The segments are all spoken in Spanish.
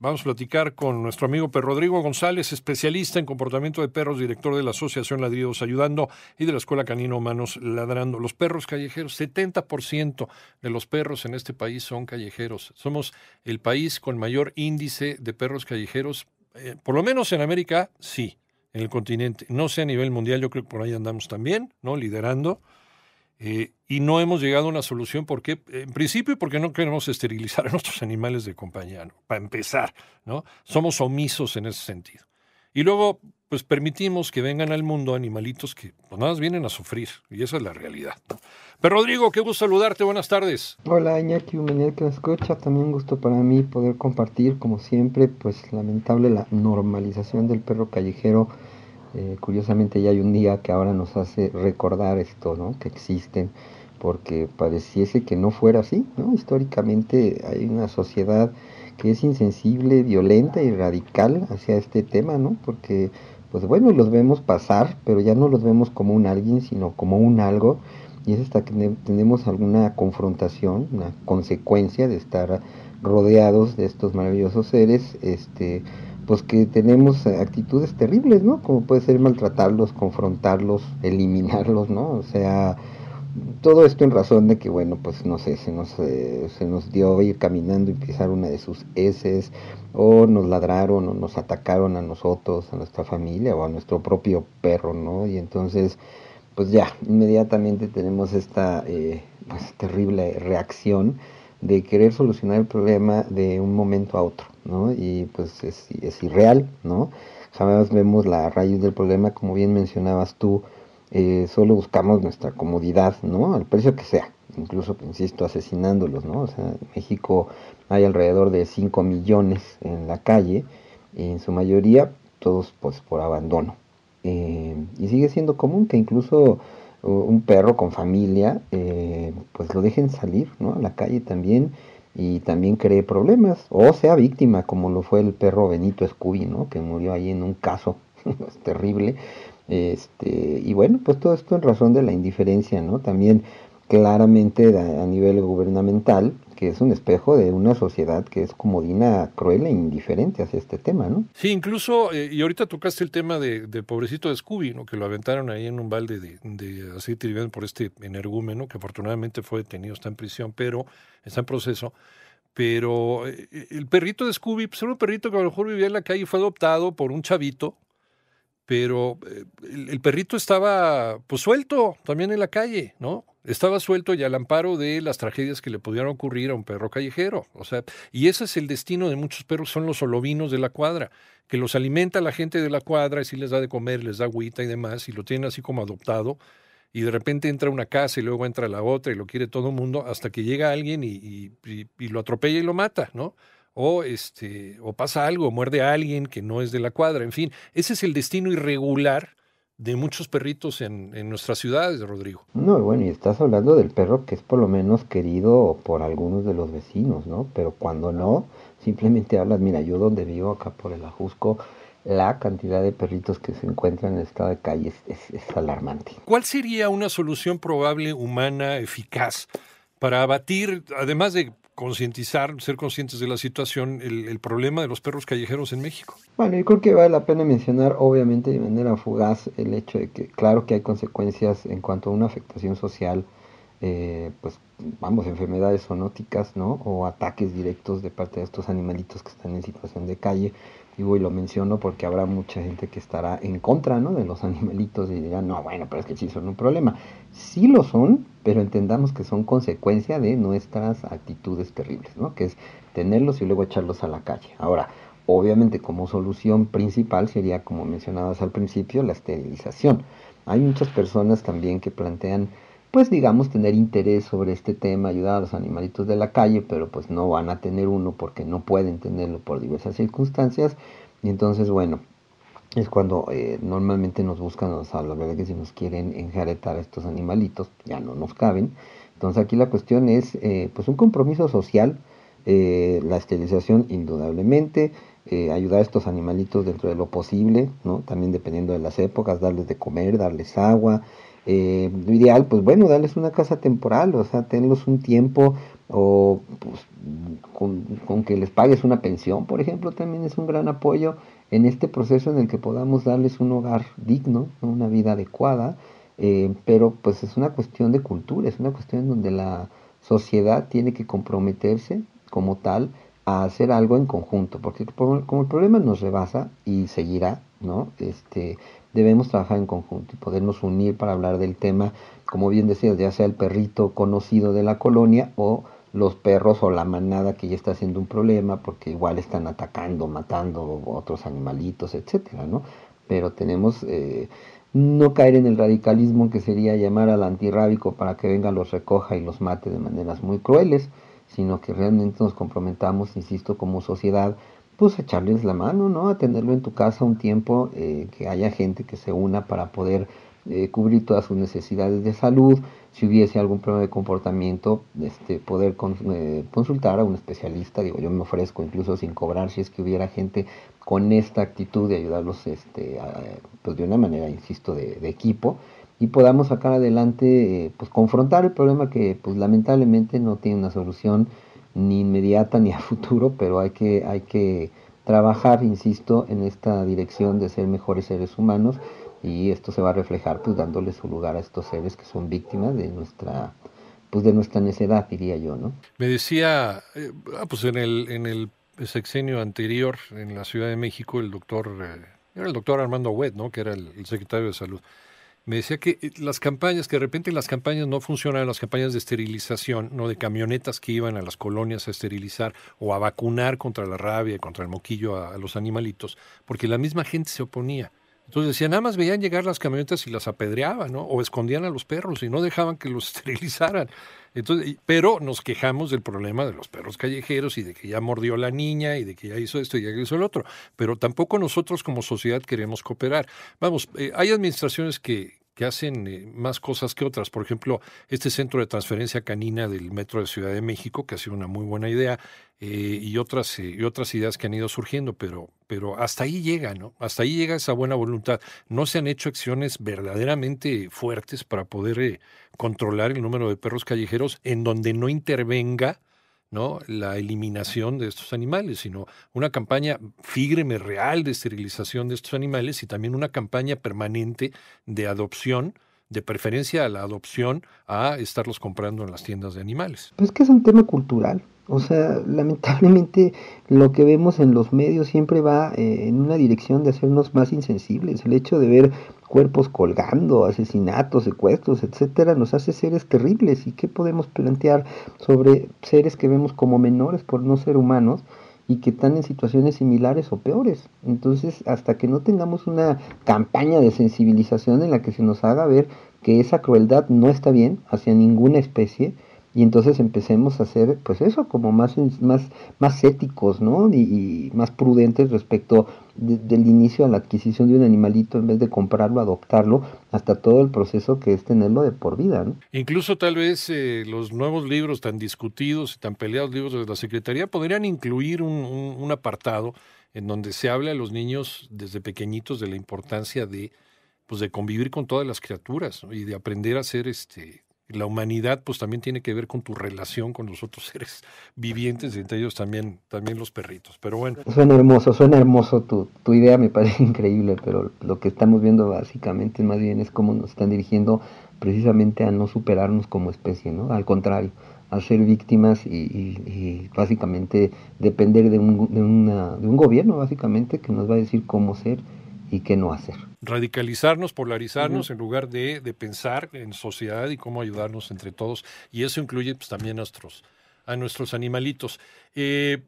Vamos a platicar con nuestro amigo Pedro Rodrigo González, especialista en comportamiento de perros, director de la Asociación Ladridos Ayudando y de la Escuela Canino Humanos Ladrando. Los perros callejeros, 70% de los perros en este país son callejeros. Somos el país con mayor índice de perros callejeros, eh, por lo menos en América, sí, en el continente. No sé a nivel mundial, yo creo que por ahí andamos también, ¿no? Liderando. Eh, y no hemos llegado a una solución porque, en principio, porque no queremos esterilizar a nuestros animales de compañía, para empezar, ¿no? Somos omisos en ese sentido. Y luego, pues permitimos que vengan al mundo animalitos que pues, nada más vienen a sufrir, y esa es la realidad. Pero Rodrigo, qué gusto saludarte, buenas tardes. Hola Iñaki Humenier que me escucha, también un gusto para mí poder compartir, como siempre, pues lamentable la normalización del perro callejero eh, curiosamente ya hay un día que ahora nos hace recordar esto, ¿no? Que existen, porque pareciese que no fuera así, ¿no? Históricamente hay una sociedad que es insensible, violenta y radical hacia este tema, ¿no? Porque, pues bueno, los vemos pasar, pero ya no los vemos como un alguien, sino como un algo, y es hasta que tenemos alguna confrontación, una consecuencia de estar rodeados de estos maravillosos seres, este, pues que tenemos actitudes terribles, ¿no? Como puede ser maltratarlos, confrontarlos, eliminarlos, ¿no? O sea, todo esto en razón de que, bueno, pues no sé, se nos, eh, se nos dio ir caminando y pisar una de sus heces, o nos ladraron, o nos atacaron a nosotros, a nuestra familia, o a nuestro propio perro, ¿no? Y entonces, pues ya, inmediatamente tenemos esta eh, pues, terrible reacción de querer solucionar el problema de un momento a otro, ¿no? Y pues es, es irreal, ¿no? Jamás vemos la raíz del problema, como bien mencionabas tú, eh, solo buscamos nuestra comodidad, ¿no? Al precio que sea, incluso, insisto, asesinándolos, ¿no? O sea, en México hay alrededor de 5 millones en la calle, y en su mayoría todos pues por abandono. Eh, y sigue siendo común que incluso un perro con familia, eh, pues lo dejen salir ¿no? a la calle también y también cree problemas o sea víctima como lo fue el perro Benito Scooby, ¿no? que murió ahí en un caso terrible. Este, y bueno, pues todo esto en razón de la indiferencia, ¿no? También claramente a, nivel gubernamental, que es un espejo de una sociedad que es comodina, cruel e indiferente hacia este tema, ¿no? Sí, incluso, eh, y ahorita tocaste el tema de, pobrecito de Scooby, ¿no? Que lo aventaron ahí en un balde de, de aceite por este energúmeno, que afortunadamente fue detenido, está en prisión, pero está en proceso. Pero eh, el perrito de Scooby, pues era un perrito que a lo mejor vivía en la calle y fue adoptado por un chavito, pero eh, el, el perrito estaba pues suelto también en la calle, ¿no? Estaba suelto y al amparo de las tragedias que le pudieran ocurrir a un perro callejero. O sea, y ese es el destino de muchos perros, son los olovinos de la cuadra, que los alimenta la gente de la cuadra y si les da de comer, les da agüita y demás, y lo tienen así como adoptado. Y de repente entra una casa y luego entra la otra y lo quiere todo el mundo hasta que llega alguien y, y, lo atropella y lo mata, ¿no? O, este, o pasa algo, muerde a alguien que no es de la cuadra. En fin, ese es el destino irregular de muchos perritos en, en nuestras ciudades, Rodrigo. No, bueno, y estás hablando del perro que es por lo menos querido por algunos de los vecinos, ¿no? Pero cuando no, simplemente hablas, mira, yo donde vivo, acá por el Ajusco, la cantidad de perritos que se encuentran en estado de calle es, es alarmante. ¿Cuál sería una solución probable, humana, eficaz? para abatir, además de concientizar, ser conscientes de la situación, el, problema de los perros callejeros en México. Bueno, yo creo que vale la pena mencionar, obviamente, de manera fugaz, el hecho de que, claro que hay consecuencias en cuanto a una afectación social, eh, pues, vamos, enfermedades zoonóticas, ¿no? O ataques directos de parte de estos animalitos que están en situación de calle. Digo, y lo menciono porque habrá mucha gente que estará en contra, ¿no? De los animalitos y dirán, no, bueno, pero es que sí son un problema. Sí lo son, pero entendamos que son consecuencia de nuestras actitudes terribles, ¿no? Que es tenerlos y luego echarlos a la calle. Ahora, obviamente como solución principal sería, como mencionabas al principio, la esterilización. Hay muchas personas también que plantean pues digamos tener interés sobre este tema, ayudar a los animalitos de la calle, pero pues no van a tener uno porque no pueden tenerlo por diversas circunstancias. Y entonces, bueno, es cuando eh, normalmente nos buscan, o sea, la verdad que si nos quieren enjaretar a estos animalitos, ya no nos caben. Entonces aquí la cuestión es eh, pues un compromiso social, eh, la esterilización indudablemente, ayudar a estos animalitos dentro de lo posible, ¿no? También dependiendo de las épocas, darles de comer, darles agua, eh, lo ideal, pues bueno, darles una casa temporal, o sea, tenlos un tiempo o pues, con, que les pagues una pensión, por ejemplo, también es un gran apoyo en este proceso en el que podamos darles un hogar digno, una vida adecuada, eh, pero pues es una cuestión de cultura, es una cuestión en donde la sociedad tiene que comprometerse como tal a hacer algo en conjunto, porque como el problema nos rebasa y seguirá, ¿no? Este, debemos trabajar en conjunto y podernos unir para hablar del tema, como bien decías, ya sea el perrito conocido de la colonia o los perros o la manada que ya está haciendo un problema porque igual están atacando, matando otros animalitos, etcétera, ¿no? Pero tenemos eh, no caer en el radicalismo que sería llamar al antirrábico para que venga, los recoja y los mate de maneras muy crueles, sino que realmente nos comprometamos, insisto, como sociedad pues echarles la mano, ¿no? A tenerlo en tu casa un tiempo, eh, que haya gente que se una para poder eh, cubrir todas sus necesidades de salud, si hubiese algún problema de comportamiento, este, poder eh, consultar a un especialista, digo, yo me ofrezco incluso sin cobrar si es que hubiera gente con esta actitud de ayudarlos este, pues de una manera, insisto, de, de equipo. Y podamos sacar adelante, pues confrontar el problema que pues lamentablemente no tiene una solución ni inmediata ni a futuro, pero hay que, hay que trabajar, insisto, en esta dirección de ser mejores seres humanos y esto se va a reflejar pues dándole su lugar a estos seres que son víctimas de nuestra pues de nuestra necedad diría yo no me decía eh, ah, pues en el en el sexenio anterior en la Ciudad de México el doctor eh, era el doctor Armando Wet no que era el secretario de salud. Me decía que eh, las campañas, que de repente las campañas no funcionan, las campañas de esterilización, no de camionetas que iban a las colonias a esterilizar o a vacunar contra la rabia contra el moquillo a, los animalitos, porque la misma gente se oponía. Entonces decía, nada más veían llegar las camionetas y las apedreaban, ¿no? O escondían a los perros y no dejaban que los esterilizaran. Entonces, pero nos quejamos del problema de los perros callejeros y de que ya mordió la niña y de que ya hizo esto y ya hizo el otro. Pero tampoco nosotros como sociedad queremos cooperar. Vamos, eh, hay administraciones que, que hacen eh, más cosas que otras. Por ejemplo, este centro de transferencia canina del Metro de Ciudad de México, que ha sido una muy buena idea, eh, y, otras, eh, y otras ideas que han ido surgiendo, pero, pero hasta ahí llega, ¿no? Hasta ahí llega esa buena voluntad. No se han hecho acciones verdaderamente fuertes para poder controlar el número de perros callejeros en donde no intervenga ¿no? la eliminación de estos animales, sino una campaña fígreme real de esterilización de estos animales y también una campaña permanente de adopción, de preferencia a la adopción a estarlos comprando en las tiendas de animales. Pues que es un tema cultural. O sea, lamentablemente lo que vemos en los medios siempre va eh, en una dirección de hacernos más insensibles. El hecho de ver cuerpos colgando, asesinatos, secuestros, etcétera, nos hace seres terribles. ¿Y qué podemos plantear sobre seres que vemos como menores por no ser humanos? y que están en situaciones similares o peores. Entonces, hasta que no tengamos una campaña de sensibilización en la que se nos haga ver que esa crueldad no está bien hacia ninguna especie, y entonces empecemos a ser, pues eso, como más, más, más éticos, ¿no? Y, más prudentes respecto del inicio a la adquisición de un animalito, en vez de comprarlo, adoptarlo, hasta todo el proceso que es tenerlo de por vida, ¿no? Incluso tal vez eh, los nuevos libros tan discutidos y tan peleados libros de la Secretaría podrían incluir un, apartado en donde se habla a los niños desde pequeñitos de la importancia de pues de convivir con todas las criaturas y de aprender a ser este la humanidad pues también tiene que ver con tu relación con los otros seres vivientes, entre ellos también, también los perritos. Pero bueno. Suena hermoso, suena hermoso tu, tu idea, me parece increíble, pero lo que estamos viendo básicamente más bien es cómo nos están dirigiendo precisamente a no superarnos como especie, ¿no? Al contrario, a ser víctimas y, y, básicamente depender de un, de, una, de un gobierno, básicamente, que nos va a decir cómo ser y qué no hacer. Radicalizarnos, polarizarnos, en lugar de, de, pensar en sociedad y cómo ayudarnos entre todos. Y eso incluye pues, también a nuestros, a nuestros animalitos. Eh,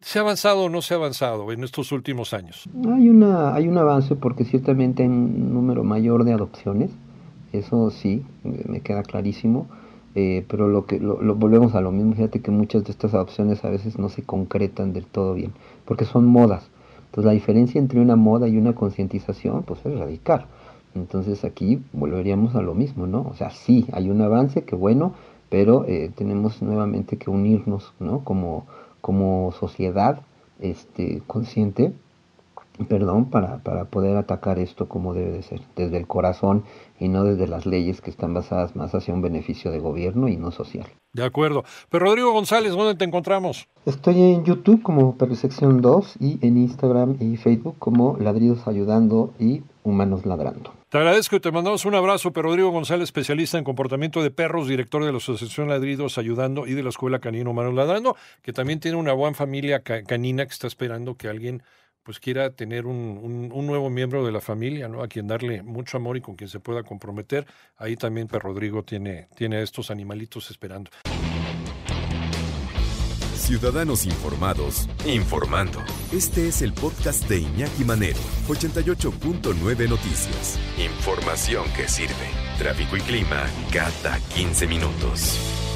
¿Se ha avanzado o no se ha avanzado en estos últimos años? Hay, una, hay un avance porque ciertamente hay un número mayor de adopciones, eso sí, me queda clarísimo, eh, pero lo que lo, volvemos a lo mismo, fíjate que muchas de estas adopciones a veces no se concretan del todo bien, porque son modas. Entonces la diferencia entre una moda y una concientización pues es radical. Entonces aquí volveríamos a lo mismo, ¿no? O sea, sí, hay un avance, que bueno, pero eh, tenemos nuevamente que unirnos, ¿no? Como como sociedad este, consciente, perdón, para, para poder atacar esto como debe de ser, desde el corazón y no desde las leyes que están basadas más hacia un beneficio de gobierno y no social. De acuerdo. Pero Rodrigo González, ¿dónde te encontramos? Estoy en YouTube como Perrisección 2 y en Instagram y Facebook como Ladridos Ayudando y Humanos Ladrando. Te agradezco y te mandamos un abrazo, pero Rodrigo González, especialista en comportamiento de perros, director de la Asociación Ladridos Ayudando y de la Escuela Canino Humanos Ladrando, que también tiene una buena familia canina que está esperando que alguien pues quiera tener un, un, nuevo miembro de la familia, ¿no? A quien darle mucho amor y con quien se pueda comprometer. Ahí también Per Rodrigo tiene, tiene a estos animalitos esperando. Ciudadanos Informados, informando. Este es el podcast de Iñaki Manero, 88.9 Noticias. Información que sirve. Tráfico y clima cada 15 minutos.